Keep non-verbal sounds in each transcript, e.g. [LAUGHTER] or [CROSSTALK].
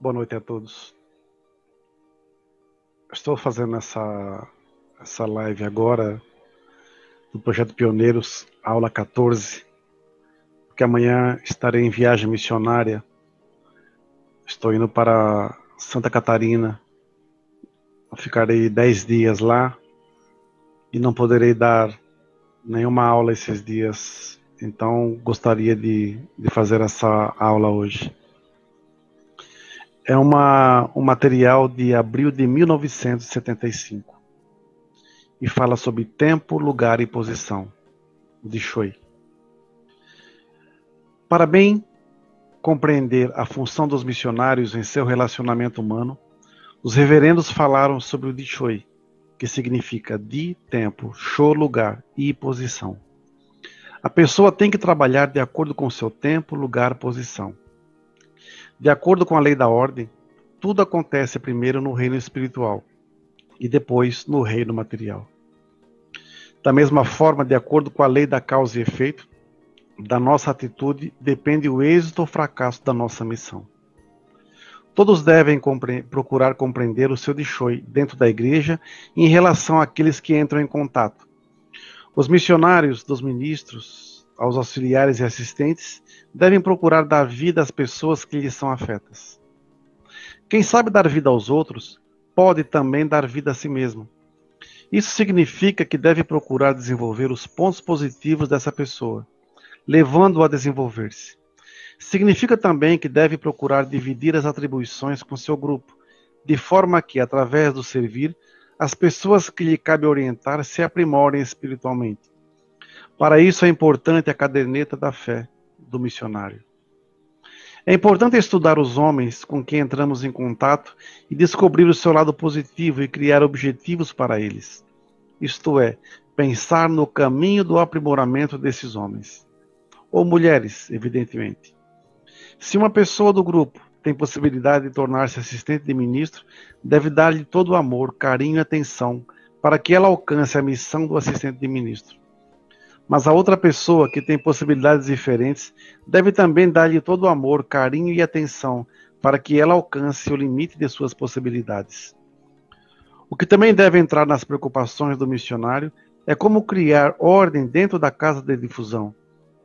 Boa noite a todos. Estou fazendo essa, essa live agora do Projeto Pioneiros, aula 14, porque amanhã estarei em viagem missionária. Estou indo para Santa Catarina. Ficarei 10 dias lá e não poderei dar nenhuma aula esses dias. Então, gostaria de, de fazer essa aula hoje é uma, um material de abril de 1975 e fala sobre tempo, lugar e posição, de Choi. Para bem compreender a função dos missionários em seu relacionamento humano, os reverendos falaram sobre o de Choi, que significa de tempo, show lugar e posição. A pessoa tem que trabalhar de acordo com seu tempo, lugar, posição. De acordo com a lei da ordem, tudo acontece primeiro no reino espiritual e depois no reino material. Da mesma forma, de acordo com a lei da causa e efeito, da nossa atitude depende o êxito ou fracasso da nossa missão. Todos devem compre procurar compreender o seu Dishoi dentro da igreja em relação àqueles que entram em contato. Os missionários dos ministros, aos auxiliares e assistentes, devem procurar dar vida às pessoas que lhes são afetas. Quem sabe dar vida aos outros, pode também dar vida a si mesmo. Isso significa que deve procurar desenvolver os pontos positivos dessa pessoa, levando-o a desenvolver-se. Significa também que deve procurar dividir as atribuições com seu grupo, de forma que, através do servir, as pessoas que lhe cabe orientar se aprimorem espiritualmente. Para isso é importante a caderneta da fé, do missionário. É importante estudar os homens com quem entramos em contato e descobrir o seu lado positivo e criar objetivos para eles. Isto é, pensar no caminho do aprimoramento desses homens. Ou mulheres, evidentemente. Se uma pessoa do grupo tem possibilidade de tornar-se assistente de ministro, deve dar-lhe todo o amor, carinho e atenção para que ela alcance a missão do assistente de ministro. Mas a outra pessoa que tem possibilidades diferentes deve também dar-lhe todo o amor, carinho e atenção para que ela alcance o limite de suas possibilidades. O que também deve entrar nas preocupações do missionário é como criar ordem dentro da casa de difusão,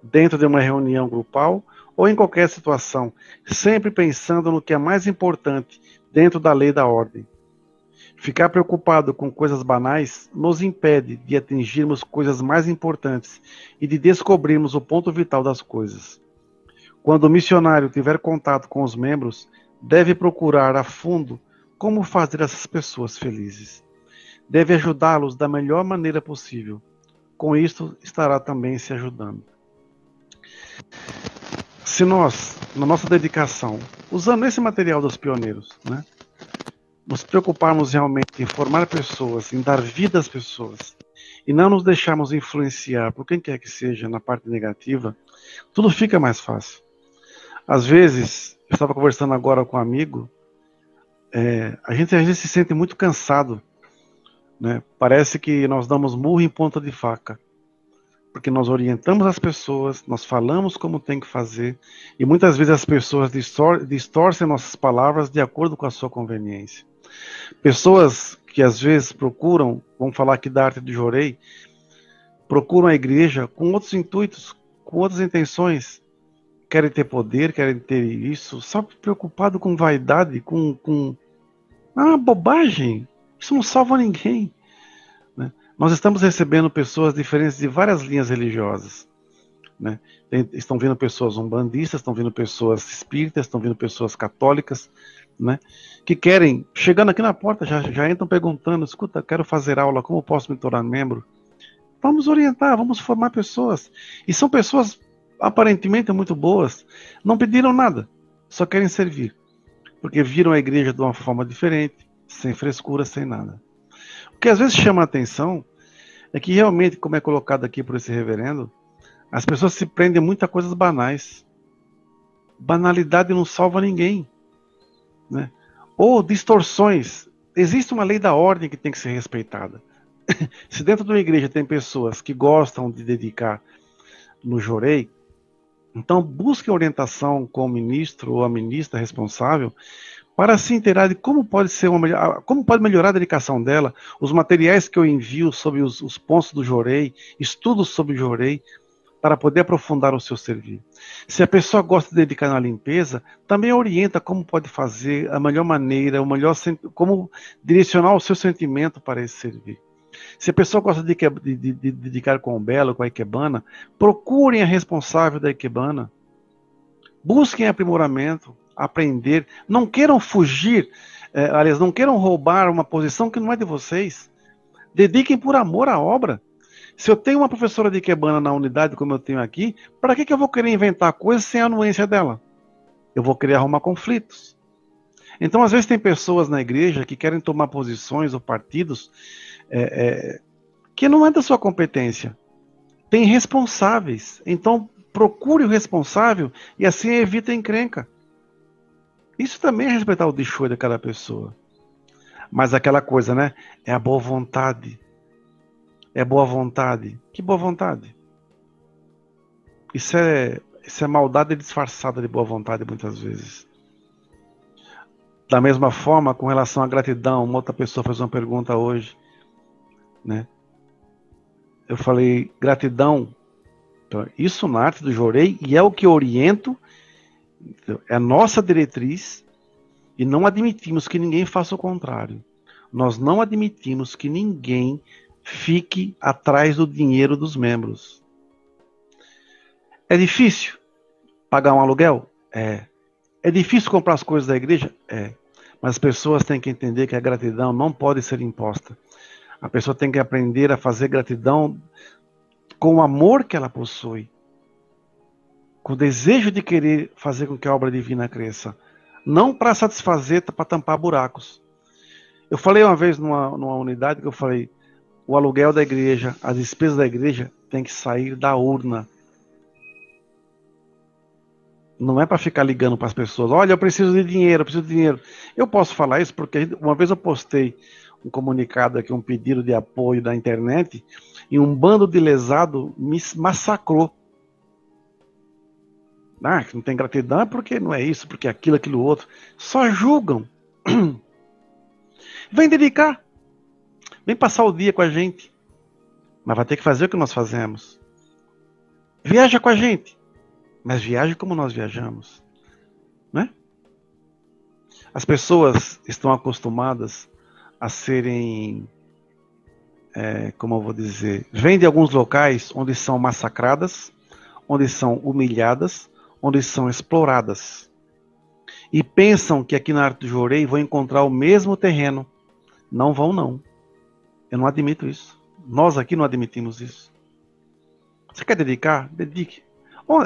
dentro de uma reunião grupal ou em qualquer situação, sempre pensando no que é mais importante dentro da lei da ordem. Ficar preocupado com coisas banais nos impede de atingirmos coisas mais importantes e de descobrirmos o ponto vital das coisas. Quando o missionário tiver contato com os membros, deve procurar a fundo como fazer essas pessoas felizes. Deve ajudá-los da melhor maneira possível. Com isto, estará também se ajudando. Se nós, na nossa dedicação, usando esse material dos pioneiros, né, nos preocuparmos realmente em formar pessoas, em dar vida às pessoas, e não nos deixarmos influenciar por quem quer que seja na parte negativa, tudo fica mais fácil. Às vezes, eu estava conversando agora com um amigo, é, a gente às vezes se sente muito cansado, né? Parece que nós damos murro em ponta de faca, porque nós orientamos as pessoas, nós falamos como tem que fazer, e muitas vezes as pessoas distor distorcem nossas palavras de acordo com a sua conveniência. Pessoas que às vezes procuram, vamos falar aqui da arte de Jorei, procuram a igreja com outros intuitos, com outras intenções. Querem ter poder, querem ter isso, só preocupado com vaidade, com, com... Ah, bobagem! Isso não salva ninguém. Né? Nós estamos recebendo pessoas diferentes de várias linhas religiosas. Né? estão vindo pessoas umbandistas, estão vindo pessoas espíritas, estão vindo pessoas católicas, né? Que querem, chegando aqui na porta, já, já entram perguntando: escuta, quero fazer aula, como posso me tornar membro? Vamos orientar, vamos formar pessoas. E são pessoas aparentemente muito boas, não pediram nada, só querem servir. Porque viram a igreja de uma forma diferente, sem frescura, sem nada. O que às vezes chama a atenção é que realmente, como é colocado aqui por esse reverendo, as pessoas se prendem muito a coisas banais. Banalidade não salva ninguém né? ou distorções. Existe uma lei da ordem que tem que ser respeitada. [LAUGHS] Se dentro de uma igreja tem pessoas que gostam de dedicar no jorei, então busque orientação com o ministro ou a ministra responsável para se inteirar de como pode ser uma, como pode melhorar a dedicação dela, os materiais que eu envio sobre os, os pontos do Jorei, estudos sobre o Jorei, para poder aprofundar o seu serviço. Se a pessoa gosta de dedicar na limpeza, também orienta como pode fazer a melhor maneira, o melhor como direcionar o seu sentimento para esse serviço. Se a pessoa gosta de, de, de, de dedicar com o belo, com a ikebana, procurem a responsável da ikebana. Busquem aprimoramento, aprender. Não queiram fugir, eh, aliás, não queiram roubar uma posição que não é de vocês. Dediquem por amor à obra. Se eu tenho uma professora de Ikebana na unidade, como eu tenho aqui, para que, que eu vou querer inventar coisas sem a anuência dela? Eu vou querer arrumar conflitos. Então, às vezes, tem pessoas na igreja que querem tomar posições ou partidos é, é, que não é da sua competência. Tem responsáveis. Então, procure o responsável e assim evita a encrenca. Isso também é respeitar o deixou de cada pessoa. Mas aquela coisa, né? É a boa vontade é boa vontade. Que boa vontade? Isso é, isso é maldade disfarçada de boa vontade muitas vezes. Da mesma forma, com relação à gratidão, uma outra pessoa fez uma pergunta hoje, né? Eu falei gratidão. Então, isso na arte do Jorei e é o que oriento, é a nossa diretriz e não admitimos que ninguém faça o contrário. Nós não admitimos que ninguém fique atrás do dinheiro dos membros. É difícil pagar um aluguel? É. É difícil comprar as coisas da igreja? É. Mas as pessoas têm que entender que a gratidão não pode ser imposta. A pessoa tem que aprender a fazer gratidão com o amor que ela possui, com o desejo de querer fazer com que a obra divina cresça, não para satisfazer, para tampar buracos. Eu falei uma vez numa, numa unidade que eu falei, o aluguel da igreja, as despesas da igreja tem que sair da urna. Não é para ficar ligando para as pessoas, olha, eu preciso de dinheiro, eu preciso de dinheiro. Eu posso falar isso porque uma vez eu postei um comunicado aqui, um pedido de apoio da internet, e um bando de lesado me massacrou. Ah, não tem gratidão é porque não é isso, porque é aquilo, aquilo outro. Só julgam. [CLEARS THROAT] Vem dedicar. Vem passar o dia com a gente. Mas vai ter que fazer o que nós fazemos. Viaja com a gente. Mas viaje como nós viajamos. Né? As pessoas estão acostumadas a serem, é, como eu vou dizer, vêm de alguns locais onde são massacradas, onde são humilhadas, onde são exploradas. E pensam que aqui na Arte do Jorei vão encontrar o mesmo terreno. Não vão, não. Eu não admito isso. Nós aqui não admitimos isso. Você quer dedicar? Dedique.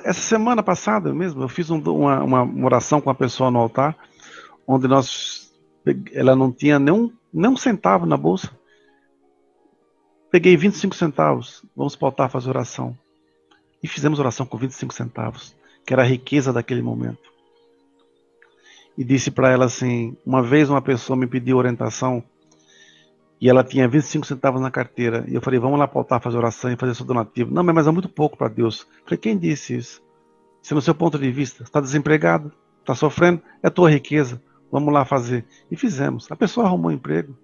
Essa semana passada mesmo, eu fiz um, uma, uma oração com a pessoa no altar, onde nós, ela não tinha nem um, centavo na bolsa. Peguei 25 centavos, vamos para o altar fazer oração. E fizemos oração com 25 centavos, que era a riqueza daquele momento. E disse para ela assim: uma vez uma pessoa me pediu orientação e ela tinha 25 centavos na carteira. E eu falei, vamos lá pautar, fazer oração e fazer seu donativo. Não, mas é muito pouco para Deus. Eu falei, quem disse isso? Se no seu ponto de vista, está desempregado, está sofrendo, é tua riqueza. Vamos lá fazer. E fizemos. A pessoa arrumou um emprego.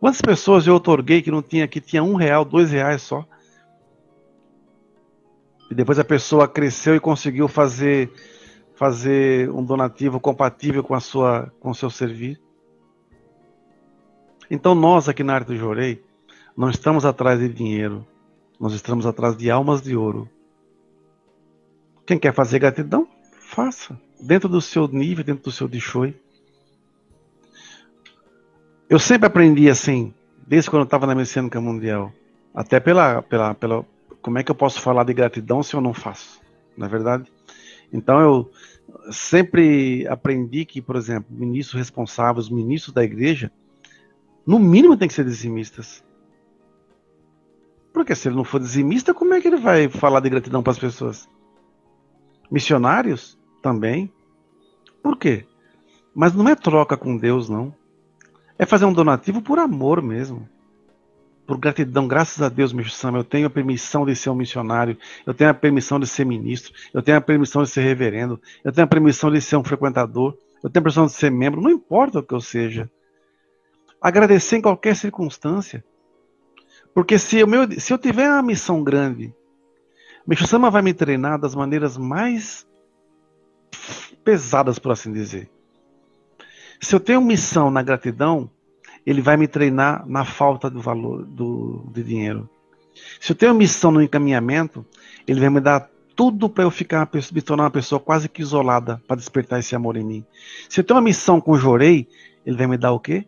Quantas pessoas eu otorguei que não tinha, que tinha um real, dois reais só? E depois a pessoa cresceu e conseguiu fazer fazer um donativo compatível com a sua com o seu serviço. Então nós aqui na Arte do Jorei não estamos atrás de dinheiro, nós estamos atrás de almas de ouro. Quem quer fazer gratidão, faça. Dentro do seu nível, dentro do seu Dixoi. Eu sempre aprendi assim, desde quando eu estava na Messiânica Mundial. Até pela, pela, pela. Como é que eu posso falar de gratidão se eu não faço? Na é verdade? Então eu sempre aprendi que, por exemplo, ministros responsáveis, ministros da igreja, no mínimo tem que ser dizimistas. Porque se ele não for dizimista, como é que ele vai falar de gratidão para as pessoas? Missionários? Também. Por quê? Mas não é troca com Deus, não. É fazer um donativo por amor mesmo. Por gratidão, graças a Deus, meu Sam, eu tenho a permissão de ser um missionário, eu tenho a permissão de ser ministro, eu tenho a permissão de ser reverendo, eu tenho a permissão de ser um frequentador, eu tenho a impressão de ser membro, não importa o que eu seja. Agradecer em qualquer circunstância. Porque se, eu, meu, se eu tiver uma missão grande, Meixo Sama vai me treinar das maneiras mais pesadas, por assim dizer. Se eu tenho missão na gratidão, ele vai me treinar na falta do valor do, de dinheiro. Se eu tenho missão no encaminhamento, ele vai me dar tudo para eu ficar me tornar uma pessoa quase que isolada para despertar esse amor em mim. Se eu tenho uma missão com Jorei, ele vai me dar o quê?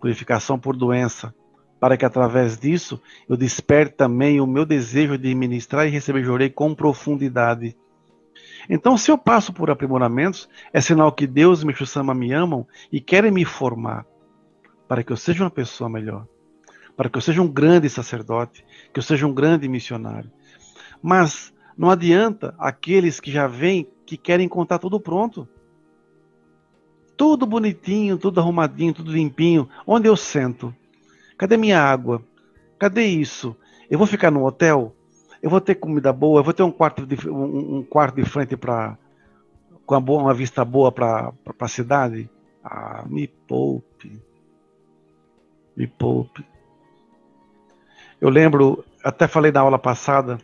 Purificação por doença, para que através disso eu desperte também o meu desejo de ministrar e receber Jorei com profundidade. Então, se eu passo por aprimoramentos, é sinal que Deus e Meixo Sama me amam e querem me formar para que eu seja uma pessoa melhor, para que eu seja um grande sacerdote, que eu seja um grande missionário. Mas não adianta aqueles que já vêm que querem contar tudo pronto. Tudo bonitinho, tudo arrumadinho, tudo limpinho. Onde eu sento? Cadê minha água? Cadê isso? Eu vou ficar no hotel? Eu vou ter comida boa? Eu vou ter um quarto de, um, um quarto de frente para com uma, boa, uma vista boa para a cidade? Ah, me poupe. Me poupe. Eu lembro, até falei na aula passada,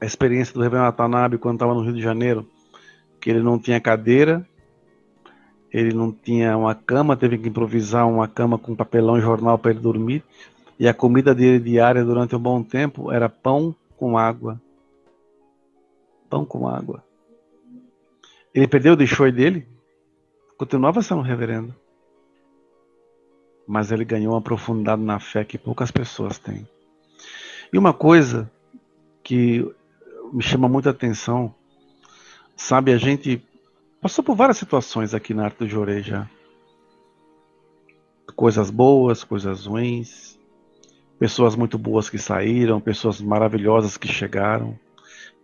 a experiência do Reverendo Watanabe quando estava no Rio de Janeiro, que ele não tinha cadeira, ele não tinha uma cama, teve que improvisar uma cama com papelão e jornal para ele dormir, e a comida dele diária durante um bom tempo era pão com água. Pão com água. Ele perdeu o deixoi dele, continuava sendo reverendo. Mas ele ganhou uma profundidade na fé que poucas pessoas têm. E uma coisa que me chama muita atenção. Sabe, a gente passou por várias situações aqui na arte do já. Coisas boas, coisas ruins, pessoas muito boas que saíram, pessoas maravilhosas que chegaram,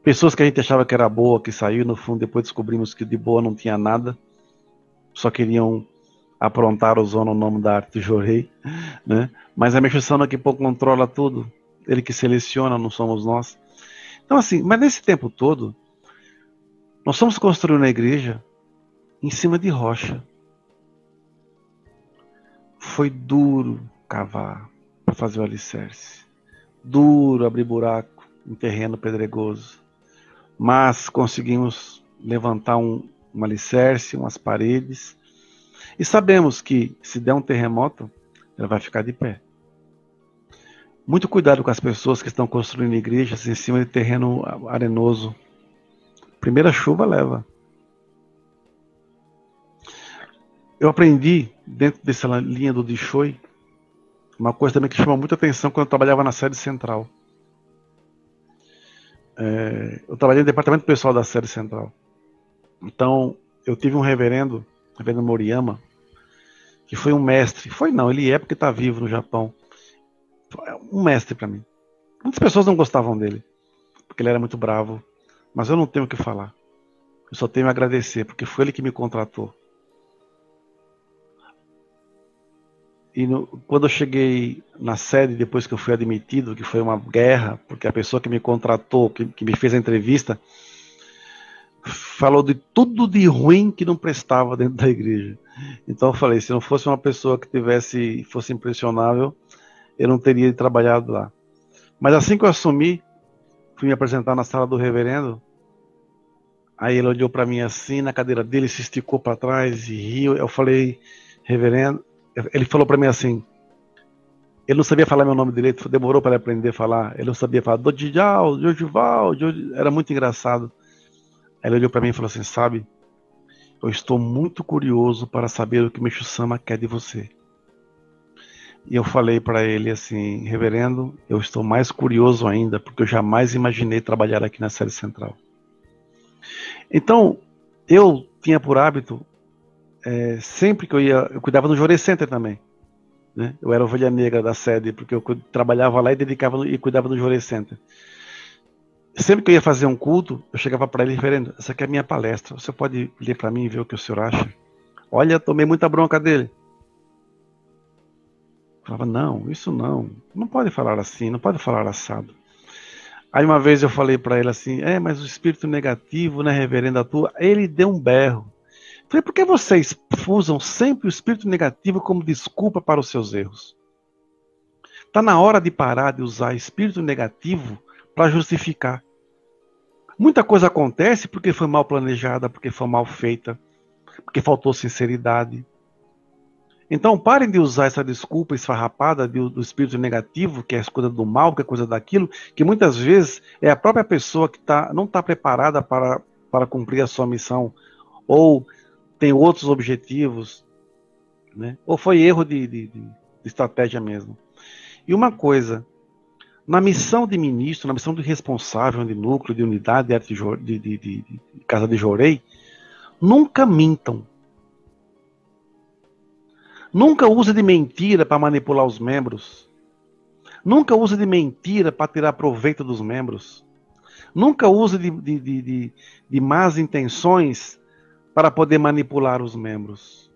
pessoas que a gente achava que era boa que saiu, no fundo depois descobrimos que de boa não tinha nada, só queriam aprontar o zona no nome da arte do Jorei, [LAUGHS] né? Mas a Meixo que pouco controla tudo, ele que seleciona, não somos nós. Então, assim, mas nesse tempo todo, nós estamos construindo a igreja em cima de rocha. Foi duro cavar para fazer o alicerce. Duro abrir buraco em terreno pedregoso. Mas conseguimos levantar um, um alicerce, umas paredes. E sabemos que se der um terremoto, ela vai ficar de pé. Muito cuidado com as pessoas que estão construindo igrejas em cima de terreno arenoso. Primeira chuva leva. Eu aprendi, dentro dessa linha do Dishoi, uma coisa também que chamou muita atenção quando eu trabalhava na sede central. É, eu trabalhei no departamento pessoal da sede central. Então, eu tive um reverendo, reverendo Moriyama, que foi um mestre. Foi não, ele é porque está vivo no Japão um mestre para mim. Muitas pessoas não gostavam dele, porque ele era muito bravo, mas eu não tenho o que falar. Eu só tenho a agradecer, porque foi ele que me contratou. E no, quando eu cheguei na sede, depois que eu fui admitido, que foi uma guerra, porque a pessoa que me contratou, que, que me fez a entrevista, falou de tudo de ruim que não prestava dentro da igreja. Então eu falei, se não fosse uma pessoa que tivesse, fosse impressionável, eu não teria trabalhado lá. Mas assim que eu assumi, fui me apresentar na sala do reverendo. Aí ele olhou para mim assim, na cadeira dele, se esticou para trás e riu. Eu falei, reverendo, ele falou para mim assim, ele não sabia falar meu nome direito, demorou para aprender a falar. Ele não sabia falar Dodijal, Jojival, era muito engraçado. Aí ele olhou para mim e falou assim: Sabe, eu estou muito curioso para saber o que Meixo Sama quer de você. E eu falei para ele assim, reverendo, eu estou mais curioso ainda, porque eu jamais imaginei trabalhar aqui na série central. Então, eu tinha por hábito, é, sempre que eu ia, eu cuidava do Jore Center também. Né? Eu era ovelha negra da sede, porque eu trabalhava lá e dedicava e cuidava do Jore Center. Sempre que eu ia fazer um culto, eu chegava para ele, reverendo, essa aqui é a minha palestra, você pode ler para mim e ver o que o senhor acha? Olha, tomei muita bronca dele. Falava, não, isso não, não pode falar assim, não pode falar assado. Aí uma vez eu falei para ele assim, é, mas o espírito negativo, né, reverenda tua, ele deu um berro. Falei, por que vocês usam sempre o espírito negativo como desculpa para os seus erros? Está na hora de parar de usar espírito negativo para justificar. Muita coisa acontece porque foi mal planejada, porque foi mal feita, porque faltou sinceridade. Então parem de usar essa desculpa esfarrapada do, do espírito negativo, que é coisa do mal, que é coisa daquilo, que muitas vezes é a própria pessoa que tá, não está preparada para, para cumprir a sua missão, ou tem outros objetivos, né? ou foi erro de, de, de estratégia mesmo. E uma coisa, na missão de ministro, na missão de responsável de núcleo, de unidade de, de, de, de Casa de Jorei, nunca mintam. Nunca use de mentira para manipular os membros. Nunca use de mentira para tirar proveito dos membros. Nunca use de, de, de, de, más intenções para poder manipular os membros.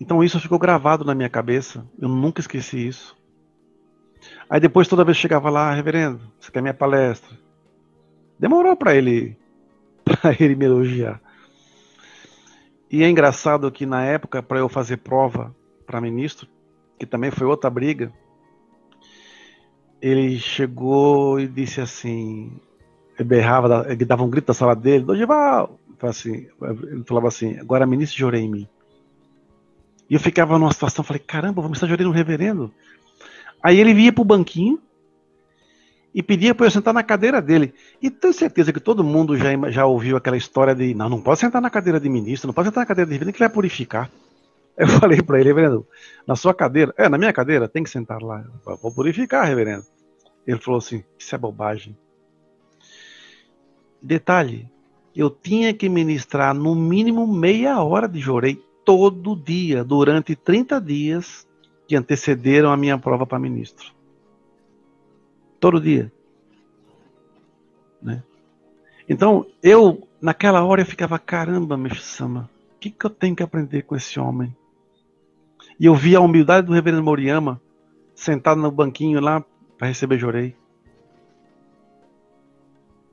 Então isso ficou gravado na minha cabeça. Eu nunca esqueci isso. Aí depois toda vez chegava lá, reverendo, você quer minha palestra? Demorou para ele [LAUGHS] para ele me elogiar. E é engraçado que na época, para eu fazer prova para ministro, que também foi outra briga, ele chegou e disse assim, ele berrava, ele dava um grito da sala dele, Dodival! Assim, ele falava assim, agora ministro de em mim. E eu ficava numa situação, falei, caramba, vou ministrar de no reverendo. Aí ele vinha pro banquinho, e pedia para eu sentar na cadeira dele. E tenho certeza que todo mundo já, já ouviu aquela história de não, não pode sentar na cadeira de ministro, não pode sentar na cadeira de reverendo que vai purificar. [LAUGHS] Eu falei para ele, reverendo, na sua cadeira, é, na minha cadeira, tem que sentar lá. Vou purificar, reverendo. Ele falou assim: Isso é bobagem. Detalhe: eu tinha que ministrar no mínimo meia hora de jorei todo dia, durante 30 dias que antecederam a minha prova para ministro. Todo dia. Né? Então, eu, naquela hora, eu ficava, caramba, Mestre-sama, o que, que eu tenho que aprender com esse homem? E eu vi a humildade do reverendo Moriyama, sentado no banquinho lá, para receber Jorei.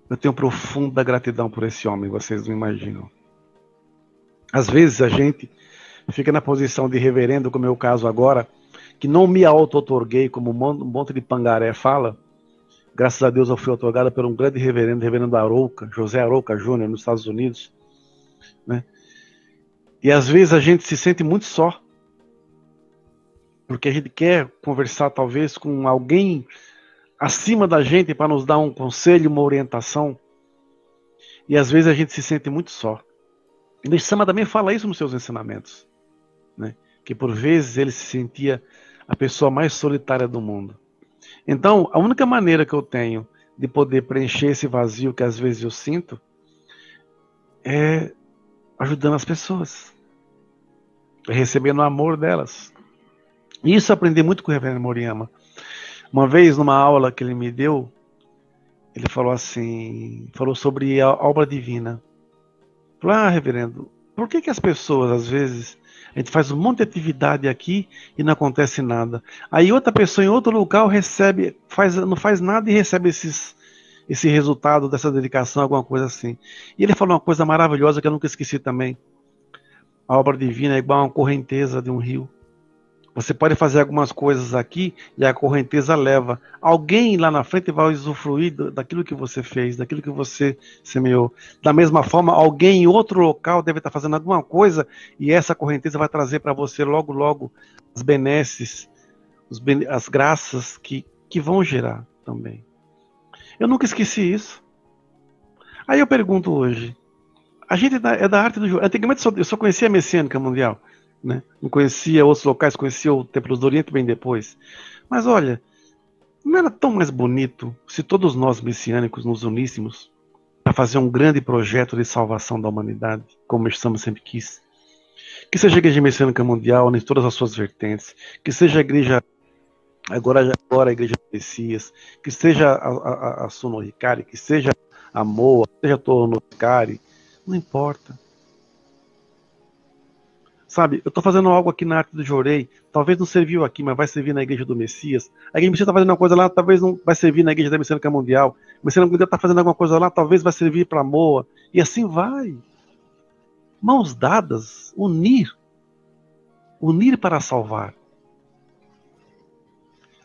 Eu tenho profunda gratidão por esse homem, vocês não imaginam. Às vezes a gente fica na posição de reverendo, como é o caso agora, que não me auto-otorguei, como um monte de pangaré fala, Graças a Deus eu fui otorgada por um grande reverendo, reverendo Arouca, José Arouca Júnior, nos Estados Unidos. Né? E às vezes a gente se sente muito só. Porque a gente quer conversar talvez com alguém acima da gente para nos dar um conselho, uma orientação. E às vezes a gente se sente muito só. E o Sama também fala isso nos seus ensinamentos. Né? Que por vezes ele se sentia a pessoa mais solitária do mundo. Então, a única maneira que eu tenho de poder preencher esse vazio que às vezes eu sinto é ajudando as pessoas, recebendo o amor delas. Isso eu aprendi muito com o Reverendo Moriyama. Uma vez, numa aula que ele me deu, ele falou assim, falou sobre a obra divina. Falou, ah, reverendo, por que, que as pessoas às vezes a gente faz um monte de atividade aqui e não acontece nada. Aí outra pessoa em outro local recebe, faz, não faz nada e recebe esses, esse resultado dessa dedicação, alguma coisa assim. E ele falou uma coisa maravilhosa que eu nunca esqueci também. A obra divina é igual a uma correnteza de um rio. Você pode fazer algumas coisas aqui e a correnteza leva. Alguém lá na frente vai usufruir daquilo que você fez, daquilo que você semeou. Da mesma forma, alguém em outro local deve estar fazendo alguma coisa e essa correnteza vai trazer para você logo, logo as benesses, as graças que, que vão gerar também. Eu nunca esqueci isso. Aí eu pergunto hoje: a gente é da arte do jogo. Antigamente eu só conhecia a messiânica mundial. Né? Não conhecia outros locais, conhecia o Templo do Oriente bem depois. Mas olha, não era tão mais bonito se todos nós messiânicos nos uníssemos para fazer um grande projeto de salvação da humanidade, como estamos sempre quis? Que seja a Igreja Messiânica Mundial em todas as suas vertentes, que seja a Igreja agora, agora a Igreja Messias, que seja a, a, a que seja a Moa, que seja a Torno Ricari, não importa. Sabe, eu estou fazendo algo aqui na arte do Jorei, talvez não serviu aqui, mas vai servir na igreja do Messias. A igreja do Messias está fazendo uma coisa lá, talvez não vai servir na igreja da Messiânica Mundial. A Messiânica Mundial está fazendo alguma coisa lá, talvez vai servir para Moa. E assim vai. mãos dadas, unir. Unir para salvar.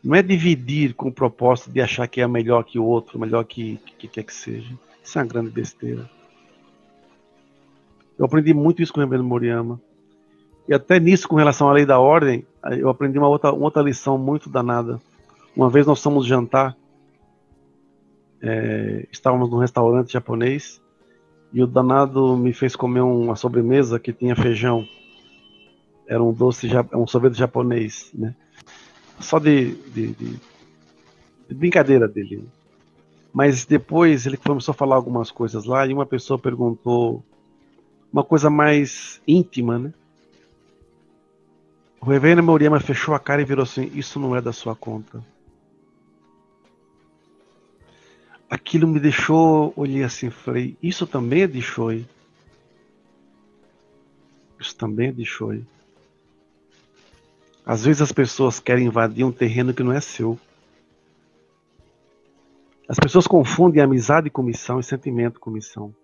Não é dividir com o propósito de achar que é melhor que o outro, melhor que, que quer que seja. Isso é uma grande besteira. Eu aprendi muito isso com o Reverendo Moriyama. E até nisso, com relação à lei da ordem, eu aprendi uma outra, uma outra lição muito danada. Uma vez nós fomos jantar, é, estávamos num restaurante japonês, e o danado me fez comer uma sobremesa que tinha feijão. Era um doce, um sorvete japonês, né? Só de, de, de, de brincadeira dele. Mas depois ele começou a falar algumas coisas lá e uma pessoa perguntou uma coisa mais íntima, né? O reverendo Moriyama fechou a cara e virou assim: Isso não é da sua conta. Aquilo me deixou, olhei assim, falei: Isso também é de Shoi. Isso também é de Shoi. Às vezes as pessoas querem invadir um terreno que não é seu. As pessoas confundem amizade com missão e sentimento com missão.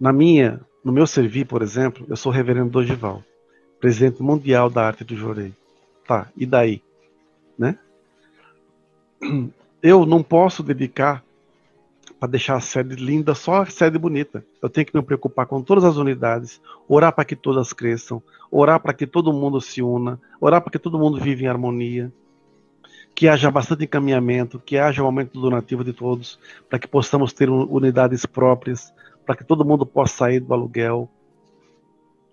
Na minha, no meu servir, por exemplo, eu sou reverendo Dogival presidente mundial da arte do Jorei. Tá, e daí? Né? Eu não posso dedicar para deixar a sede linda, só a sede bonita. Eu tenho que me preocupar com todas as unidades, orar para que todas cresçam, orar para que todo mundo se una, orar para que todo mundo viva em harmonia, que haja bastante encaminhamento, que haja um aumento do donativo de todos, para que possamos ter unidades próprias, para que todo mundo possa sair do aluguel.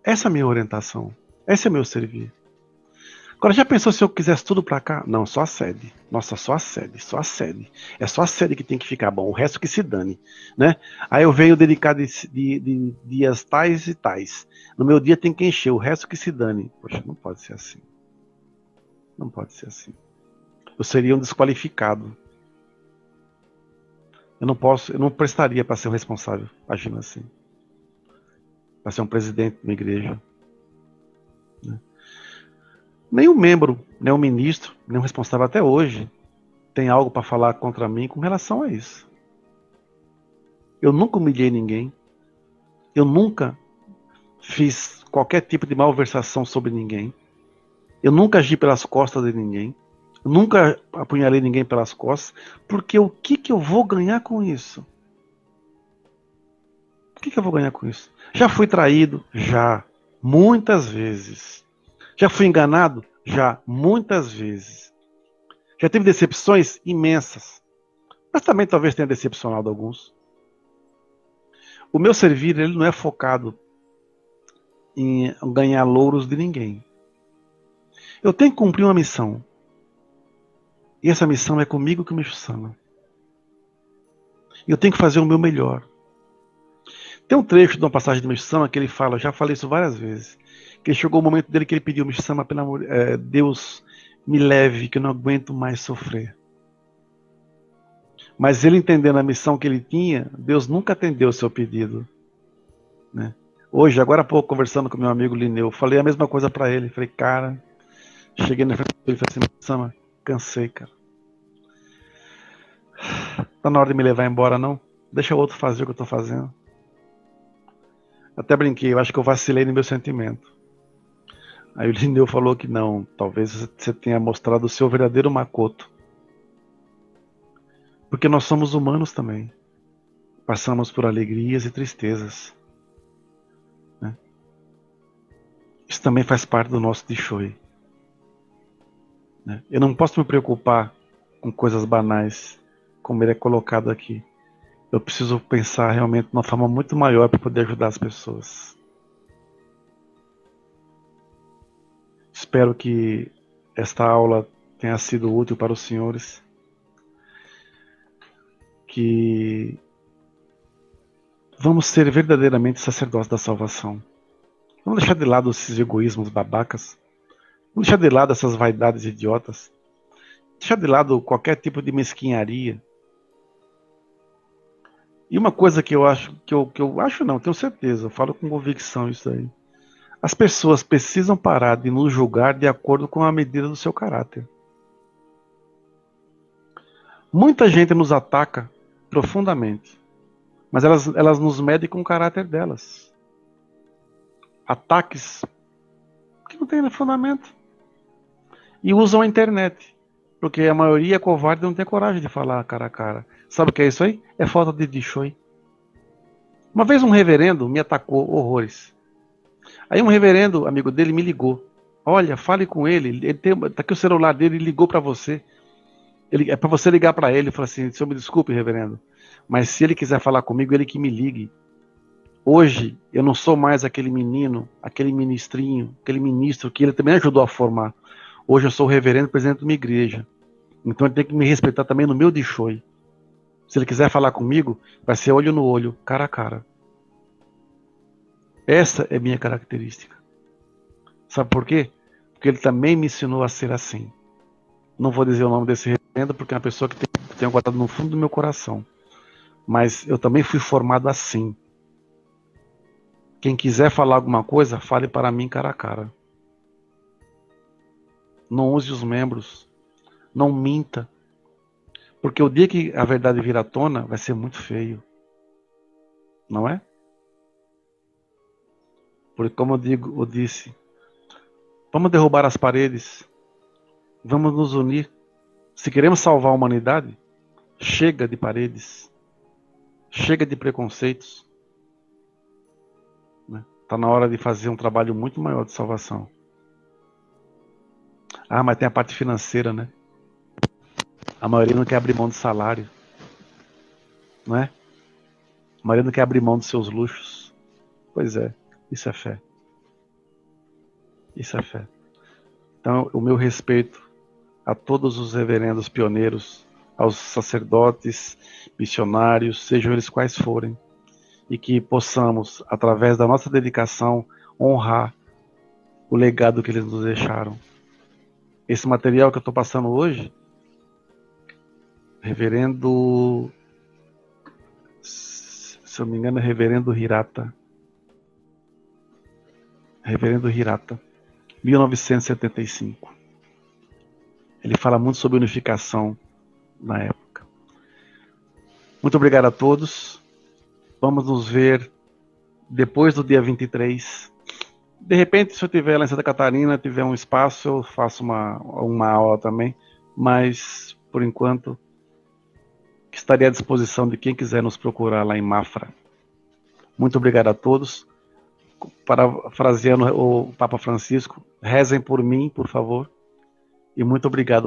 Essa é a minha orientação. Esse é meu servir. Agora, já pensou se eu quisesse tudo para cá? Não, só a sede. Nossa, só a sede, só a sede. É só a sede que tem que ficar bom, o resto que se dane. Né? Aí eu venho dedicar de, de, de dias tais e tais. No meu dia tem que encher, o resto que se dane. Poxa, não pode ser assim. Não pode ser assim. Eu seria um desqualificado. Eu não posso, eu não prestaria para ser o responsável agindo assim. Para ser um presidente de uma igreja. Né? Nenhum membro, nenhum ministro, nenhum responsável até hoje tem algo para falar contra mim com relação a isso. Eu nunca humilhei ninguém. Eu nunca fiz qualquer tipo de malversação sobre ninguém. Eu nunca agi pelas costas de ninguém. Eu nunca apunhalei ninguém pelas costas. Porque o que, que eu vou ganhar com isso? O que, que eu vou ganhar com isso? Já fui traído? Já. Muitas vezes. Já fui enganado? Já. Muitas vezes. Já tive decepções imensas. Mas também talvez tenha decepcionado alguns. O meu servir ele não é focado em ganhar louros de ninguém. Eu tenho que cumprir uma missão. E essa missão é comigo que me chama. Eu tenho que fazer o meu melhor. Tem um trecho de uma passagem de Mishama que ele fala, já falei isso várias vezes, que chegou o momento dele que ele pediu, Mishama, pelo amor, é, Deus me leve, que eu não aguento mais sofrer. Mas ele entendendo a missão que ele tinha, Deus nunca atendeu o seu pedido. Né? Hoje, agora há pouco, conversando com meu amigo Lineu, falei a mesma coisa para ele. Falei, cara, cheguei na frente dele e falei assim, cansei, cara. Tá na hora de me levar embora, não? Deixa o outro fazer o que eu tô fazendo. Até brinquei, eu acho que eu vacilei no meu sentimento. Aí o Lindeu falou que não, talvez você tenha mostrado o seu verdadeiro Makoto. Porque nós somos humanos também. Passamos por alegrias e tristezas. Né? Isso também faz parte do nosso Dishoi. Né? Eu não posso me preocupar com coisas banais, como ele é colocado aqui eu preciso pensar realmente de uma forma muito maior para poder ajudar as pessoas. Espero que esta aula tenha sido útil para os senhores. Que vamos ser verdadeiramente sacerdotes da salvação. Vamos deixar de lado esses egoísmos babacas. Vamos deixar de lado essas vaidades idiotas. Deixar de lado qualquer tipo de mesquinharia e uma coisa que eu acho, que eu, que eu acho não, tenho certeza, eu falo com convicção isso aí. As pessoas precisam parar de nos julgar de acordo com a medida do seu caráter. Muita gente nos ataca profundamente Mas elas, elas nos medem com o caráter delas. Ataques que não tem fundamento. E usam a internet. Porque a maioria é covarde e não tem coragem de falar cara a cara. Sabe o que é isso aí? É falta de dichoi. Uma vez um reverendo me atacou horrores. Aí um reverendo, amigo dele, me ligou. Olha, fale com ele. Ele tem, tá aqui o celular dele, ele ligou para você. Ele, é para você ligar para ele falar assim: senhor, me desculpe, reverendo, mas se ele quiser falar comigo, ele que me ligue. Hoje eu não sou mais aquele menino, aquele ministrinho, aquele ministro que ele também ajudou a formar. Hoje eu sou o reverendo presidente de uma igreja. Então ele tem que me respeitar também no meu dixoi. Se ele quiser falar comigo, vai ser olho no olho, cara a cara. Essa é minha característica. Sabe por quê? Porque ele também me ensinou a ser assim. Não vou dizer o nome desse reverendo porque é uma pessoa que tenho guardado no fundo do meu coração. Mas eu também fui formado assim. Quem quiser falar alguma coisa, fale para mim cara a cara. Não use os membros. Não minta. Porque o dia que a verdade vir à tona vai ser muito feio. Não é? Porque como eu digo, eu disse, vamos derrubar as paredes. Vamos nos unir. Se queremos salvar a humanidade, chega de paredes. Chega de preconceitos. Está né? Na hora de fazer um trabalho muito maior de salvação. Ah, mas tem a parte financeira, né? A maioria não quer abrir mão do salário. Não é? A maioria não quer abrir mão dos seus luxos. Pois é, isso é fé. Isso é fé. Então, o meu respeito a todos os reverendos pioneiros, aos sacerdotes, missionários, sejam eles quais forem, e que possamos, através da nossa dedicação, honrar o legado que eles nos deixaram. Esse material que eu estou passando hoje Reverendo. Se eu me engano, é Reverendo Hirata. Reverendo Hirata, 1975. Ele fala muito sobre unificação na época. Muito obrigado a todos. Vamos nos ver depois do dia 23. De repente, se eu tiver lá em Santa Catarina, tiver um espaço, eu faço uma, uma aula também. Mas, por enquanto, que estaria à disposição de quem quiser nos procurar lá em Mafra. Muito obrigado a todos. Parafraseando o Papa Francisco, rezem por mim, por favor. E muito obrigado